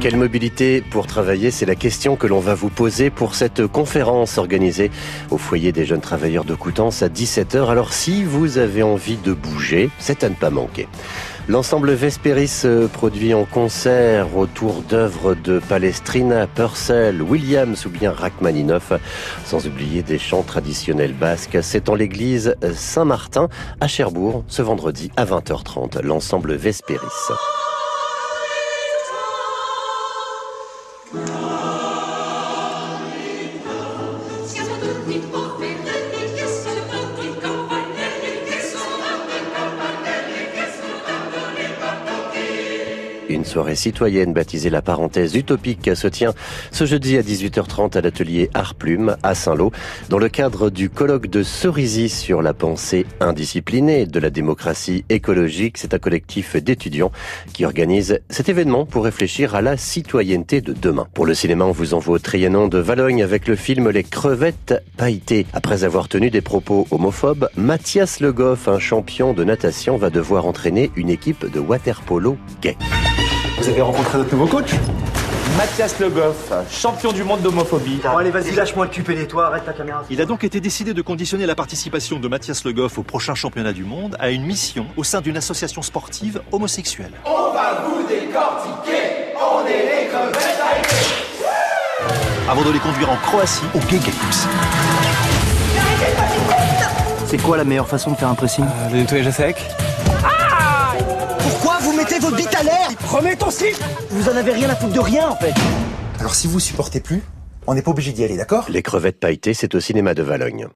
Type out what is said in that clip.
Quelle mobilité pour travailler C'est la question que l'on va vous poser pour cette conférence organisée au foyer des jeunes travailleurs de Coutances à 17h. Alors si vous avez envie de bouger, c'est à ne pas manquer. L'ensemble Vesperis produit en concert autour d'œuvres de Palestrina, Purcell, Williams ou bien Rachmaninoff, sans oublier des chants traditionnels basques. C'est en l'église Saint-Martin à Cherbourg ce vendredi à 20h30. L'ensemble Vesperis. With Une soirée citoyenne baptisée la parenthèse utopique se tient ce jeudi à 18h30 à l'atelier Art Plume à Saint-Lô dans le cadre du colloque de Cerisy sur la pensée indisciplinée de la démocratie écologique. C'est un collectif d'étudiants qui organise cet événement pour réfléchir à la citoyenneté de demain. Pour le cinéma, on vous envoie au Trianon de Valogne avec le film Les crevettes pailletées. Après avoir tenu des propos homophobes, Mathias Le Goff, un champion de natation, va devoir entraîner une équipe de waterpolo gay. Vous avez rencontré notre nouveau coach Mathias Le Goff, champion du monde d'homophobie. Bon allez vas-y lâche-moi le cul et toi, arrête ta caméra. Il a donc été décidé de conditionner la participation de Mathias Le Goff au prochain championnat du monde à une mission au sein d'une association sportive homosexuelle. On va vous décortiquer, on est les crevettes Avant de les conduire en Croatie au Gay Games. C'est quoi la meilleure façon de faire un pressing? Le nettoyage à sec Remets ton slip Vous en avez rien à foutre de rien en fait. Alors si vous supportez plus, on n'est pas obligé d'y aller, d'accord? Les crevettes pailletées, c'est au cinéma de Valogne.